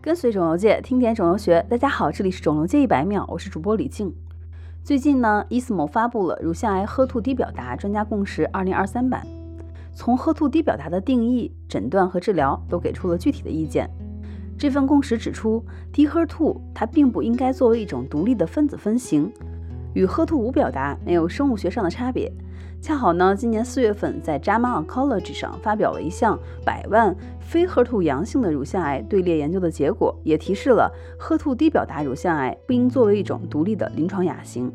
跟随肿瘤界，听点肿瘤学。大家好，这里是肿瘤界一百秒，我是主播李静。最近呢，ESMO 发布了乳腺癌 HER2 低表达专家共识二零二三版，从 HER2 低表达的定义、诊断和治疗都给出了具体的意见。这份共识指出低 h e r 它并不应该作为一种独立的分子分型，与 HER2 无表达没有生物学上的差别。恰好呢，今年四月份在《JAMA Oncology》上发表了一项百万非 HER2 阳性的乳腺癌队列研究的结果，也提示了 HER2 低表达乳腺癌不应作为一种独立的临床亚型。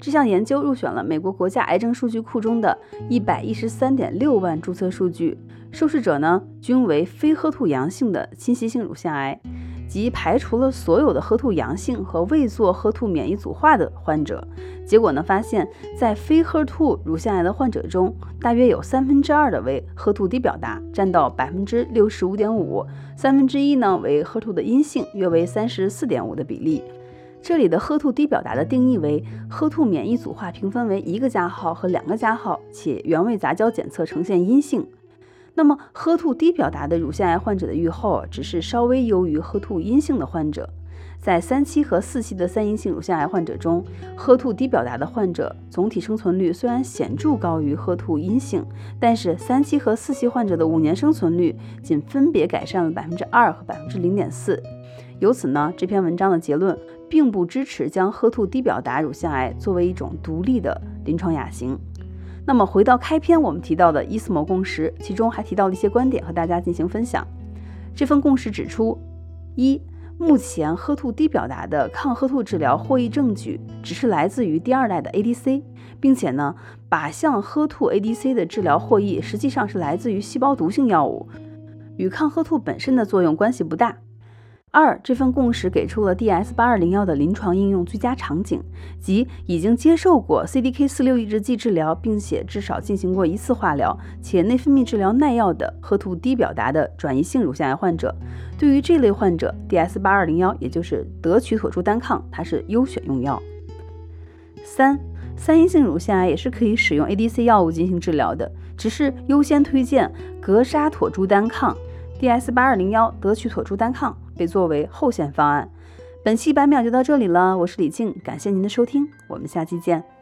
这项研究入选了美国国家癌症数据库中的一百一十三点六万注册数据，受试者呢均为非 HER2 阳性的侵袭性乳腺癌。即排除了所有的核兔阳性和未做核兔免疫组化的患者，结果呢发现，在非核兔乳腺癌的患者中，大约有三分之二的为核兔低表达，占到百分之六十五点五，三分之一呢为核兔的阴性，约为三十四点五的比例。这里的核兔低表达的定义为核兔免疫组化评分为一个加号和两个加号，且原位杂交检测呈现阴性。那么，HER2 低表达的乳腺癌患者的预后只是稍微优于 HER2 阴性的患者。在三期和四期的三阴性乳腺癌患者中，HER2 低表达的患者总体生存率虽然显著高于 HER2 阴性，但是三期和四期患者的五年生存率仅分别改善了百分之二和百分之零点四。由此呢，这篇文章的结论并不支持将 HER2 低表达乳腺癌作为一种独立的临床亚型。那么回到开篇我们提到的 ESMO 共识，其中还提到了一些观点和大家进行分享。这份共识指出，一，目前喝兔低表达的抗喝兔治疗获益证据只是来自于第二代的 ADC，并且呢，靶向喝兔 ADC 的治疗获益实际上是来自于细胞毒性药物，与抗喝兔本身的作用关系不大。二，这份共识给出了 DS 八二零幺的临床应用最佳场景，即已经接受过 CDK 四六抑制剂治疗，并且至少进行过一次化疗，且内分泌治疗耐药的 h 图低表达的转移性乳腺癌患者。对于这类患者，DS 八二零幺也就是德曲妥珠单抗，它是优选用药。三，三阴性乳腺癌也是可以使用 ADC 药物进行治疗的，只是优先推荐格沙妥珠单抗，DS 八二零幺德曲妥珠单抗。被作为后选方案。本期白秒就到这里了，我是李静，感谢您的收听，我们下期见。